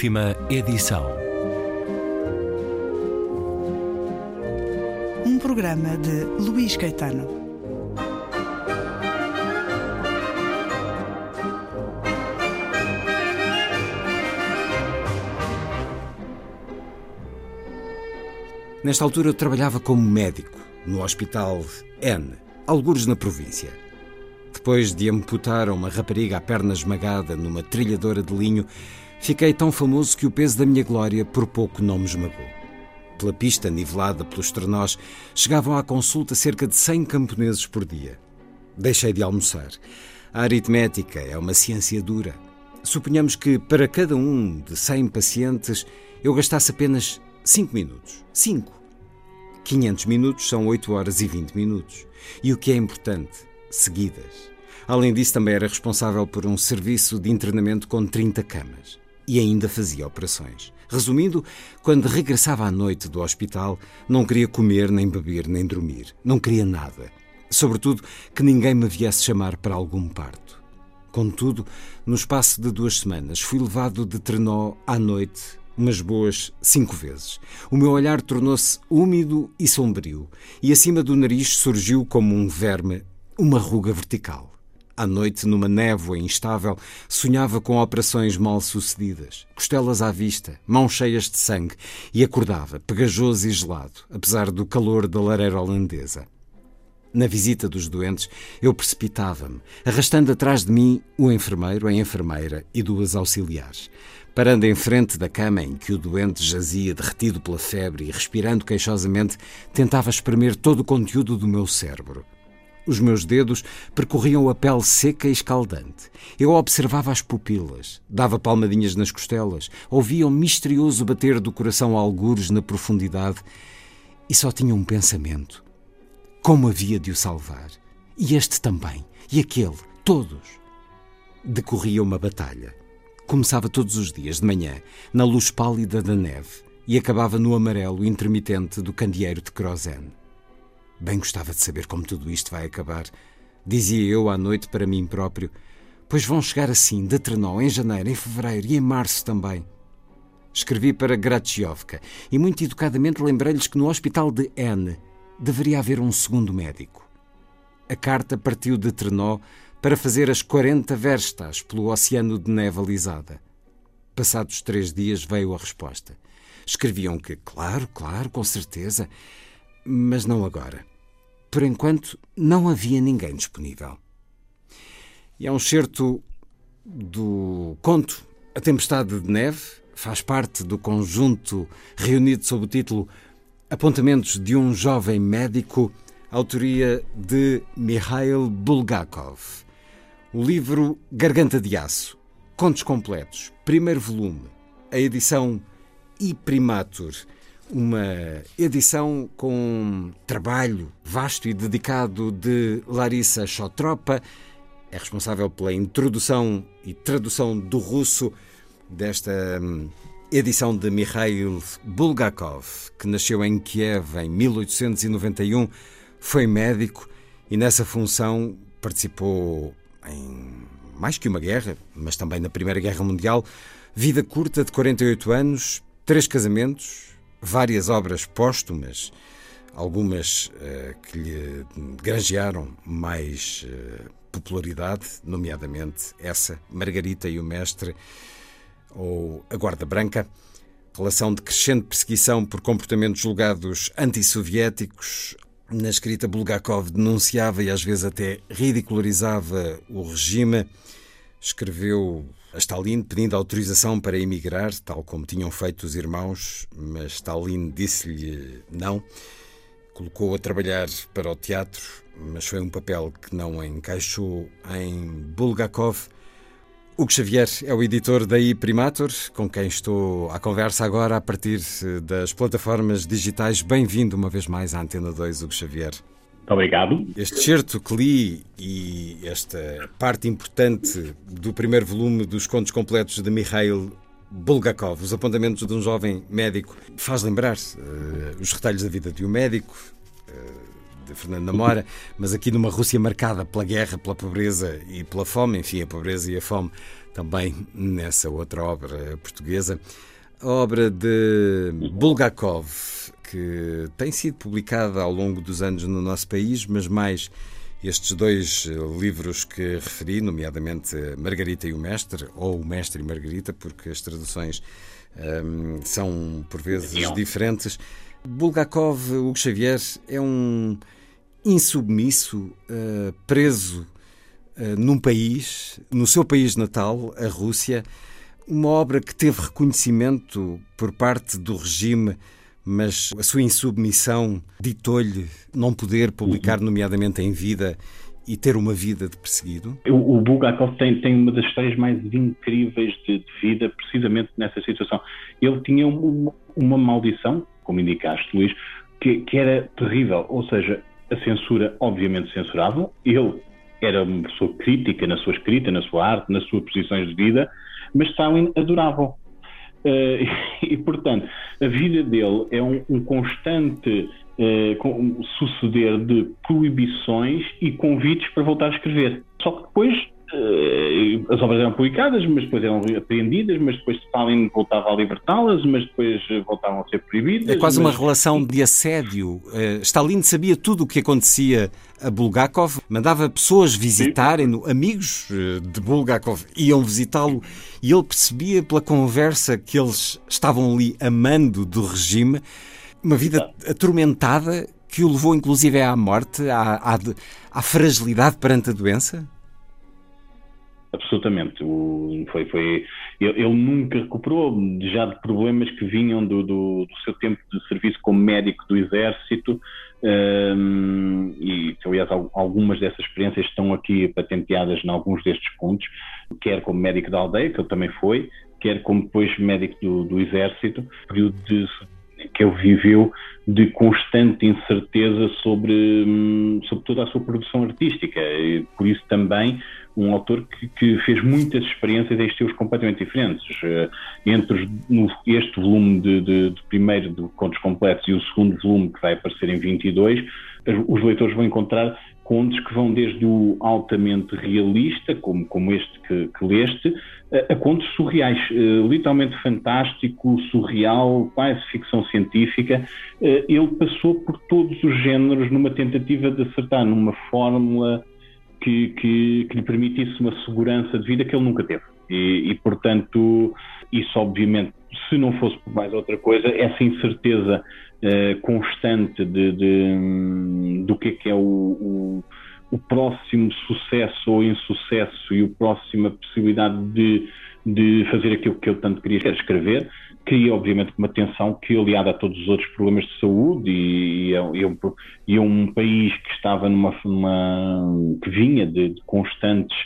Última edição. Um programa de Luís Caetano. Nesta altura eu trabalhava como médico no Hospital N, algures na província. Depois de amputar uma rapariga a perna esmagada numa trilhadora de linho, fiquei tão famoso que o peso da minha glória por pouco não me esmagou. Pela pista nivelada pelos trenós, chegavam à consulta cerca de 100 camponeses por dia. Deixei de almoçar. A aritmética é uma ciência dura. Suponhamos que para cada um de 100 pacientes eu gastasse apenas 5 minutos. 5. 500 minutos são 8 horas e 20 minutos. E o que é importante, seguidas. Além disso, também era responsável por um serviço de internamento com 30 camas. E ainda fazia operações. Resumindo, quando regressava à noite do hospital, não queria comer, nem beber, nem dormir. Não queria nada. Sobretudo que ninguém me viesse chamar para algum parto. Contudo, no espaço de duas semanas, fui levado de trenó à noite umas boas cinco vezes. O meu olhar tornou-se úmido e sombrio, e acima do nariz surgiu como um verme uma ruga vertical. À noite, numa névoa instável, sonhava com operações mal sucedidas, costelas à vista, mãos cheias de sangue, e acordava, pegajoso e gelado, apesar do calor da lareira holandesa. Na visita dos doentes, eu precipitava-me, arrastando atrás de mim o enfermeiro, a enfermeira e duas auxiliares. Parando em frente da cama em que o doente jazia derretido pela febre e respirando queixosamente, tentava espremer todo o conteúdo do meu cérebro. Os meus dedos percorriam a pele seca e escaldante. Eu observava as pupilas, dava palmadinhas nas costelas, ouvia o misterioso bater do coração algures na profundidade e só tinha um pensamento. Como havia de o salvar? E este também, e aquele, todos. Decorria uma batalha. Começava todos os dias de manhã, na luz pálida da neve, e acabava no amarelo intermitente do candeeiro de querosene. Bem gostava de saber como tudo isto vai acabar, dizia eu à noite para mim próprio, pois vão chegar assim, de trenó, em janeiro, em fevereiro e em março também. Escrevi para Graciovka e muito educadamente lembrei-lhes que no hospital de N deveria haver um segundo médico. A carta partiu de Trenó para fazer as 40 verstas pelo oceano de neve alisada. Passados três dias veio a resposta. Escreviam que, claro, claro, com certeza, mas não agora. Por enquanto, não havia ninguém disponível. E é um certo do conto A Tempestade de Neve, faz parte do conjunto reunido sob o título Apontamentos de um Jovem Médico, autoria de Mikhail Bulgakov. O livro Garganta de Aço, Contos Completos, primeiro volume, a edição Iprimatur, uma edição com trabalho vasto e dedicado de Larissa Chotropa, é responsável pela introdução e tradução do russo desta hum, edição de Mikhail Bulgakov, que nasceu em Kiev em 1891, foi médico e nessa função participou em mais que uma guerra, mas também na Primeira Guerra Mundial. Vida curta de 48 anos, três casamentos, várias obras póstumas, algumas uh, que lhe granjearam mais uh, popularidade, nomeadamente essa, Margarita e o Mestre, ou A Guarda Branca. Relação de crescente perseguição por comportamentos julgados antissoviéticos, na escrita, Bulgakov denunciava e às vezes até ridicularizava o regime. Escreveu a Stalin pedindo autorização para emigrar, tal como tinham feito os irmãos, mas Stalin disse-lhe não. Colocou a trabalhar para o teatro, mas foi um papel que não encaixou em Bulgakov. Hugo Xavier é o editor da iPrimator, com quem estou à conversa agora a partir das plataformas digitais. Bem-vindo uma vez mais à Antena 2, Hugo Xavier. Obrigado. Este certo que li e esta parte importante do primeiro volume dos contos completos de Mikhail Bulgakov, Os Apontamentos de um Jovem Médico, faz lembrar uh, os retalhos da vida de um médico, uh, de Fernando Namora, mas aqui numa Rússia marcada pela guerra, pela pobreza e pela fome, enfim, a pobreza e a fome também nessa outra obra portuguesa, a obra de Bulgakov, que tem sido publicada ao longo dos anos no nosso país, mas mais estes dois livros que referi, nomeadamente Margarita e o Mestre, ou O Mestre e Margarita, porque as traduções um, são por vezes diferentes. Bulgakov, Hugo Xavier, é um insubmisso, uh, preso uh, num país, no seu país natal, a Rússia, uma obra que teve reconhecimento por parte do regime, mas a sua insubmissão ditou-lhe não poder publicar, uhum. nomeadamente em vida, e ter uma vida de perseguido? O, o Bulgakov tem, tem uma das histórias mais incríveis de, de vida, precisamente nessa situação. Ele tinha uma, uma maldição, como indicaste, Luís, que, que, era terrível. Ou seja, a censura, obviamente, censurava. Ele era uma pessoa crítica na sua escrita, na sua arte, nas suas posições de vida, mas Stalin adorava. Uh, e, portanto, a vida dele é um, um constante uh, suceder de proibições e convites para voltar a escrever. Só que depois as obras eram publicadas, mas depois eram apreendidas, mas depois Stalin voltava a libertá-las, mas depois voltavam a ser proibidas. É quase mas... uma relação de assédio. Uh, Stalin sabia tudo o que acontecia a Bulgakov, mandava pessoas visitarem-no, amigos de Bulgakov iam visitá-lo e ele percebia pela conversa que eles estavam ali amando do regime uma vida atormentada que o levou inclusive à morte, à, à, à fragilidade perante a doença? Absolutamente. O, foi, foi, ele, ele, nunca recuperou já de problemas que vinham do, do, do seu tempo de serviço como médico do Exército. Um, e, aliás, algumas dessas experiências estão aqui patenteadas em alguns destes pontos, quer como médico da aldeia, que ele também foi, quer como depois médico do, do Exército, período de que ele viveu de constante incerteza sobre, hum, sobre toda a sua produção artística. E por isso também um autor que, que, fez muitas experiências em estilos completamente diferentes. Eh, entre este volume de, de, de, primeiro de Contos Completos e o segundo volume, que vai aparecer em 22, os leitores vão encontrar contos que vão desde o altamente realista, como, como este que, que leste, a, a, contos surreais, uh, literalmente fantástico, surreal, quase ficção científica. Uh, ele passou por todos os géneros numa tentativa de acertar numa fórmula que, que, que lhe permitisse uma segurança de vida que ele nunca teve. E, e, portanto, isso obviamente, se não fosse por mais outra coisa, essa incerteza uh, constante de, de, do que é que é o, o, o, próximo sucesso ou insucesso e a próxima possibilidade de, de fazer aquilo que eu tanto queria, escrever, cria obviamente uma tensão que aliada a todos os outros problemas de saúde e, e, é, e, é e é um país que estava numa, numa que vinha de, de constantes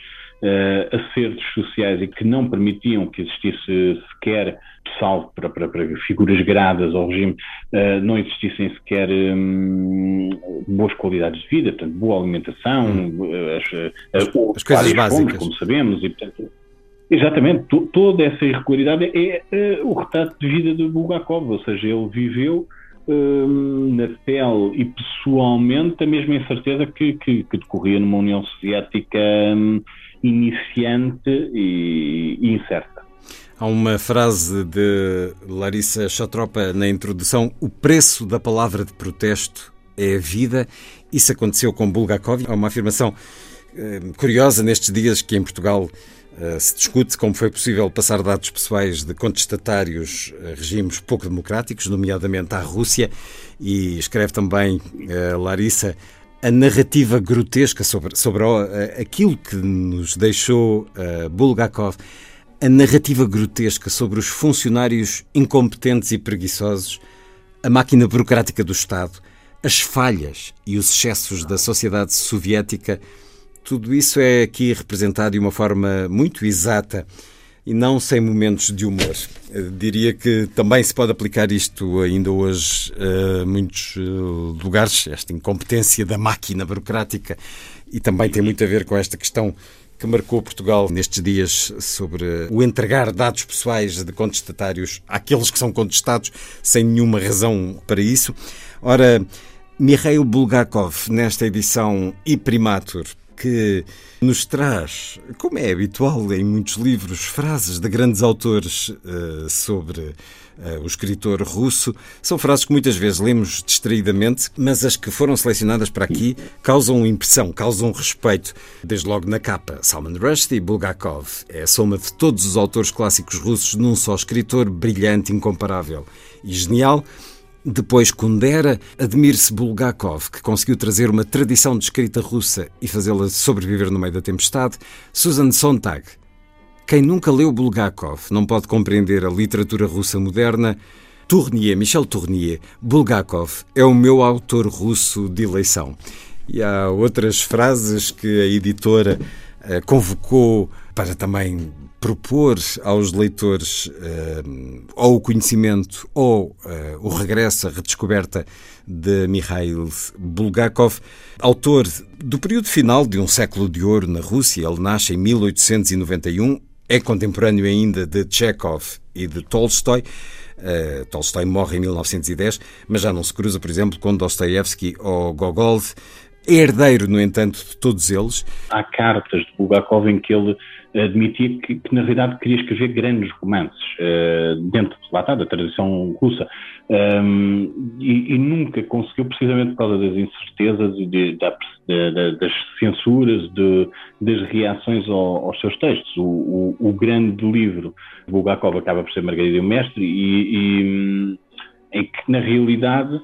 uh, acertos sociais e que não permitiam que existisse sequer, salvo para, para, para figuras gradas ao regime, uh, não existissem sequer um, boas qualidades de vida, portanto, boa alimentação, hum. as, as, as coisas básicas. como sabemos, e portanto. Exatamente, toda essa irregularidade é, é, o retrato de vida de Bulgakov, ou seja, ele viveu hum, na pele e pessoalmente a mesma incerteza que, que, que decorria numa União Soviética hum, iniciante e, e incerta. Há uma frase de Larissa Chatropa na introdução: o preço da palavra de protesto é a vida. Isso aconteceu com Bulgakov. Há uma afirmação eh, curiosa nestes dias que em Portugal se discute como foi possível passar dados pessoais de contestatários a regimes pouco democráticos, nomeadamente à Rússia, e escreve também uh, Larissa a narrativa grotesca sobre, sobre aquilo que nos deixou Bulgakov, a narrativa grotesca sobre os funcionários incompetentes e preguiçosos, a máquina burocrática do Estado, as falhas e os excessos da sociedade soviética, tudo isso é aqui representado de uma forma muito exata e não sem momentos de humor. Eu diria que também se pode aplicar isto ainda hoje a muitos eh, lugares, esta incompetência da máquina burocrática, e também tem muito a ver com esta questão que marcou Portugal nestes dias sobre o entregar dados pessoais de contestatários àqueles que são contestados sem nenhuma razão para isso. Ora, Mikhail Bulgakov, nesta edição e Primatur, que nos traz, como é habitual em muitos livros, frases de grandes autores uh, sobre uh, o escritor russo. São frases que muitas vezes lemos distraidamente, mas as que foram selecionadas para aqui causam impressão, causam respeito. Desde logo na capa, Salman Rushdie, Bulgakov. É a soma de todos os autores clássicos russos num só escritor brilhante, incomparável e genial. Depois Kundera, admire-se Bulgakov, que conseguiu trazer uma tradição de escrita russa e fazê-la sobreviver no meio da tempestade. Susan Sontag. Quem nunca leu Bulgakov não pode compreender a literatura russa moderna. Tournier, Michel Tournier, Bulgakov é o meu autor russo de eleição. E há outras frases que a editora eh, convocou para também propor aos leitores uh, ou o conhecimento ou uh, o regresso, a redescoberta de Mikhail Bulgakov, autor do período final de um século de ouro na Rússia. Ele nasce em 1891, é contemporâneo ainda de Chekhov e de Tolstói. Uh, Tolstói morre em 1910, mas já não se cruza, por exemplo, com Dostoevsky ou Gogol. É herdeiro, no entanto, de todos eles. Há cartas de Bulgakov em que ele admitia que, que, na realidade queria escrever grandes romances uh, dentro lá está, da tradição russa um, e, e, nunca conseguiu precisamente por causa das incertezas e de, de, de, das censuras de, das reações ao, aos seus textos o, o, o, grande livro Bulgakov acaba por ser Margarida e o Mestre e, e em que na realidade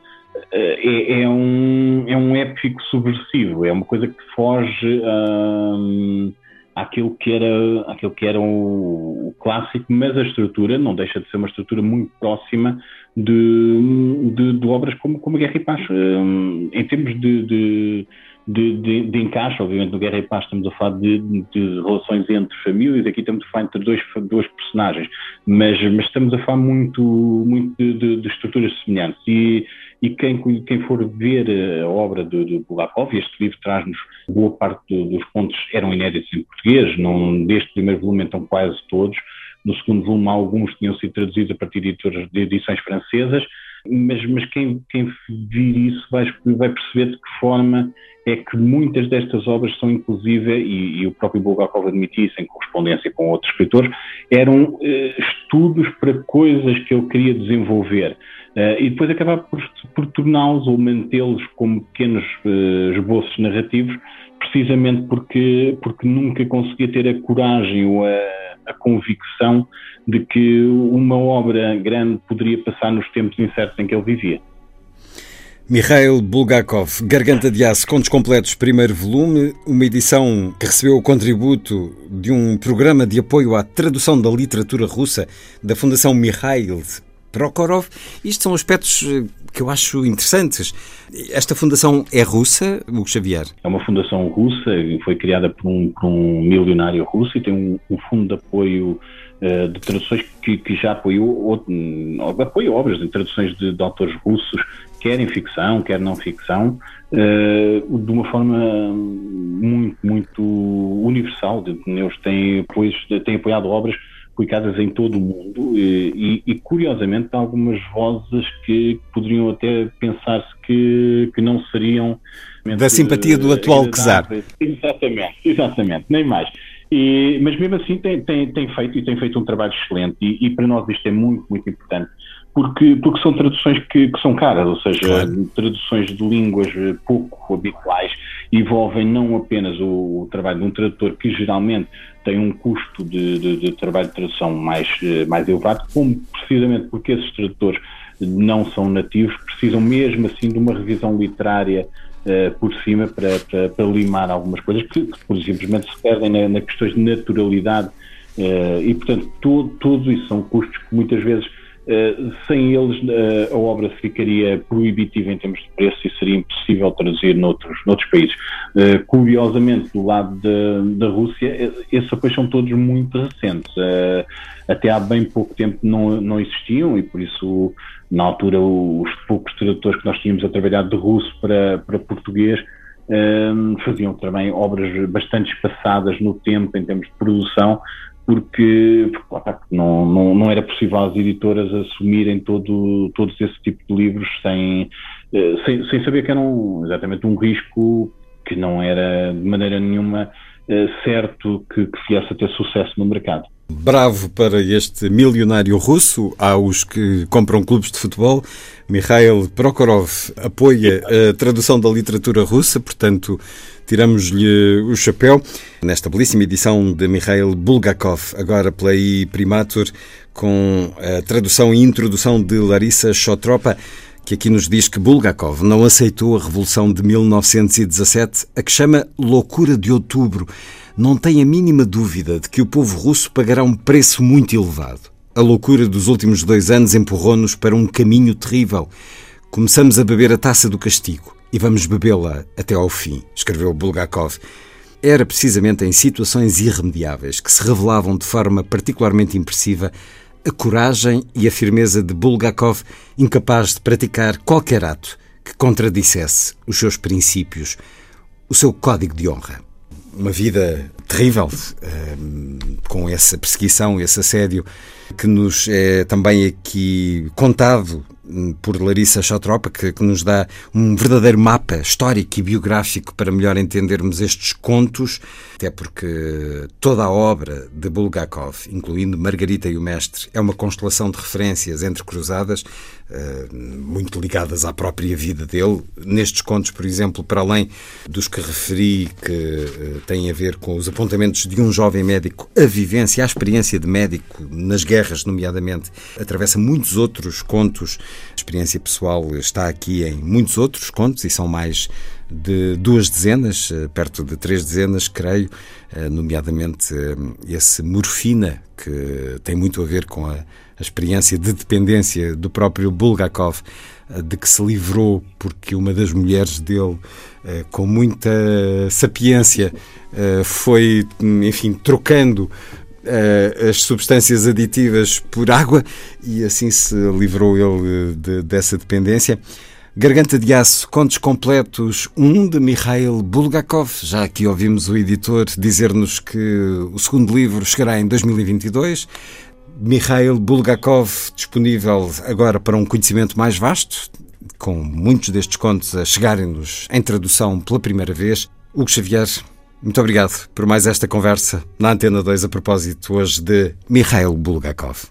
é, é, um, é um épico subversivo, é uma coisa que foge um, àquilo que era, àquilo que era o, o, clássico, mas a estrutura não deixa de ser uma estrutura muito próxima de, de, de obras como, como Guerra e Paz. Um, em termos de, de de, de, de, encaixe, obviamente no Guerra e Paz estamos a falar de, de, relações entre famílias, aqui estamos a falar entre dois, dois personagens, mas, mas estamos a falar muito, muito de, estruturas semelhantes e, e quem, quem for ver a obra de, de Bulgakov, este livro traz-nos boa parte dos pontos eram inéditos em português, não, deste primeiro volume então quase todos, no segundo volume alguns tinham sido traduzidos a partir de edições francesas, mas, mas quem, quem vir isso vai, vai perceber de que forma é que muitas destas obras são inclusive, e, e o próprio Bulgakov admitia isso em correspondência com outros escritores, eram eh, estudos para coisas que ele queria desenvolver. Uh, e depois acabar por, por torná-los ou mantê-los como pequenos uh, esboços narrativos, precisamente porque, porque nunca conseguia ter a coragem ou a, a convicção de que uma obra grande poderia passar nos tempos incertos em que ele vivia. Mikhail Bulgakov, Garganta de Aço, Contos Completos, primeiro volume, uma edição que recebeu o contributo de um programa de apoio à tradução da literatura russa da Fundação Mikhail Prokhorov. Isto são aspectos eh, que eu acho interessantes. Esta fundação é russa, Hugo Xavier? É uma fundação russa, foi criada por um, por um milionário russo e tem um, um fundo de apoio uh, de traduções que, que já apoiou, apoia obras de traduções de, de, autores russos, quer em ficção, quer não ficção, uh, de uma forma muito, muito universal. Eles têm, pois, têm apoiado obras publicadas em todo o mundo e, e, curiosamente algumas vozes que poderiam até pensar-se que, que não seriam da simpatia do atual czar. Exatamente, exatamente, nem mais. E, mas mesmo assim tem, tem, tem, feito e tem feito um trabalho excelente e, e, para nós isto é muito, muito importante porque, porque são traduções que, que são caras, ou seja, claro. traduções de línguas pouco habituais envolvem não apenas o, o, trabalho de um tradutor que geralmente tem um custo de, de, de trabalho de tradução mais, mais elevado, como precisamente porque esses tradutores não são nativos, precisam mesmo assim de uma revisão literária uh, por cima para, para, para, limar algumas coisas que, que simplesmente se perdem na, na questões de naturalidade uh, e portanto todo, tudo isso são custos que muitas vezes Uh, sem eles uh, a obra ficaria proibitiva em termos de preço e seria impossível traduzir noutros, noutros países. Uh, curiosamente, do lado da Rússia, esses apoios são todos muito recentes. até há bem pouco tempo não, não existiam e por isso, na altura, os poucos tradutores que nós tínhamos a trabalhar de russo para, para português faziam também obras bastante espaçadas no tempo em termos de produção, porque, porque não, não, não, era possível as editoras assumirem todo, todos esse tipo de livros sem, eh, sem, sem saber que eram exatamente um risco que não era de maneira nenhuma uh, certo que, que viesse a ter sucesso no mercado. Bravo para este milionário russo. Há os que compram clubes de futebol. Mikhail Prokhorov apoia a tradução da literatura russa, portanto, tiramos-lhe o chapéu. Nesta belíssima edição de Mikhail Bulgakov, agora pela I Primatur, com a tradução e introdução de Larissa Chotropa, que aqui nos diz que Bulgakov não aceitou a Revolução de 1917, a que chama Loucura de Outubro não tem a mínima dúvida de que o povo russo pagará um preço muito elevado. A loucura dos últimos dois anos empurrou-nos para um caminho terrível. Começamos a beber a taça do castigo e vamos bebê-la até ao fim, escreveu Bulgakov. Era precisamente em situações irremediáveis que se revelavam de forma particularmente impressiva a coragem e a firmeza de Bulgakov, incapaz de praticar qualquer ato que contradissesse os seus princípios, o seu código de honra. Uma vida terrível, ehm, com essa perseguição, esse assédio, que nos é também aqui contado por Larissa Chotropa, que, que, nos dá um verdadeiro mapa histórico e biográfico para melhor entendermos estes contos, até porque toda a obra de Bulgakov, incluindo Margarita e o Mestre, é uma constelação de referências entrecruzadas, eh, muito ligadas à própria vida dele. Nestes contos, por exemplo, para além dos que referi, que eh, têm a ver com os apontamentos de um jovem médico, a vivência, a experiência de médico nas guerras, nomeadamente, atravessa muitos outros contos. A experiência pessoal está aqui em muitos outros contos e são mais de duas dezenas, eh, perto de três dezenas, creio, nomeadamente esse Morfina, que tem muito a ver com a a experiência de dependência do próprio Bulgakov, eh, de que se livrou porque uma das mulheres dele, eh, com muita sapiência, eh, foi, enfim, trocando as substâncias aditivas por água e assim se livrou ele de, dessa dependência. Garganta de Aço, Contos Completos 1 de Mikhail Bulgakov. Já aqui ouvimos o editor dizer-nos que o segundo livro chegará em 2022. Mikhail Bulgakov, disponível agora para um conhecimento mais vasto, com muitos destes contos a chegarem-nos em tradução pela primeira vez. Hugo Xavier, muito obrigado por mais esta conversa na Antena 2 a propósito hoje de Mikhail Bulgakov.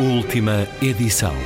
Última edição.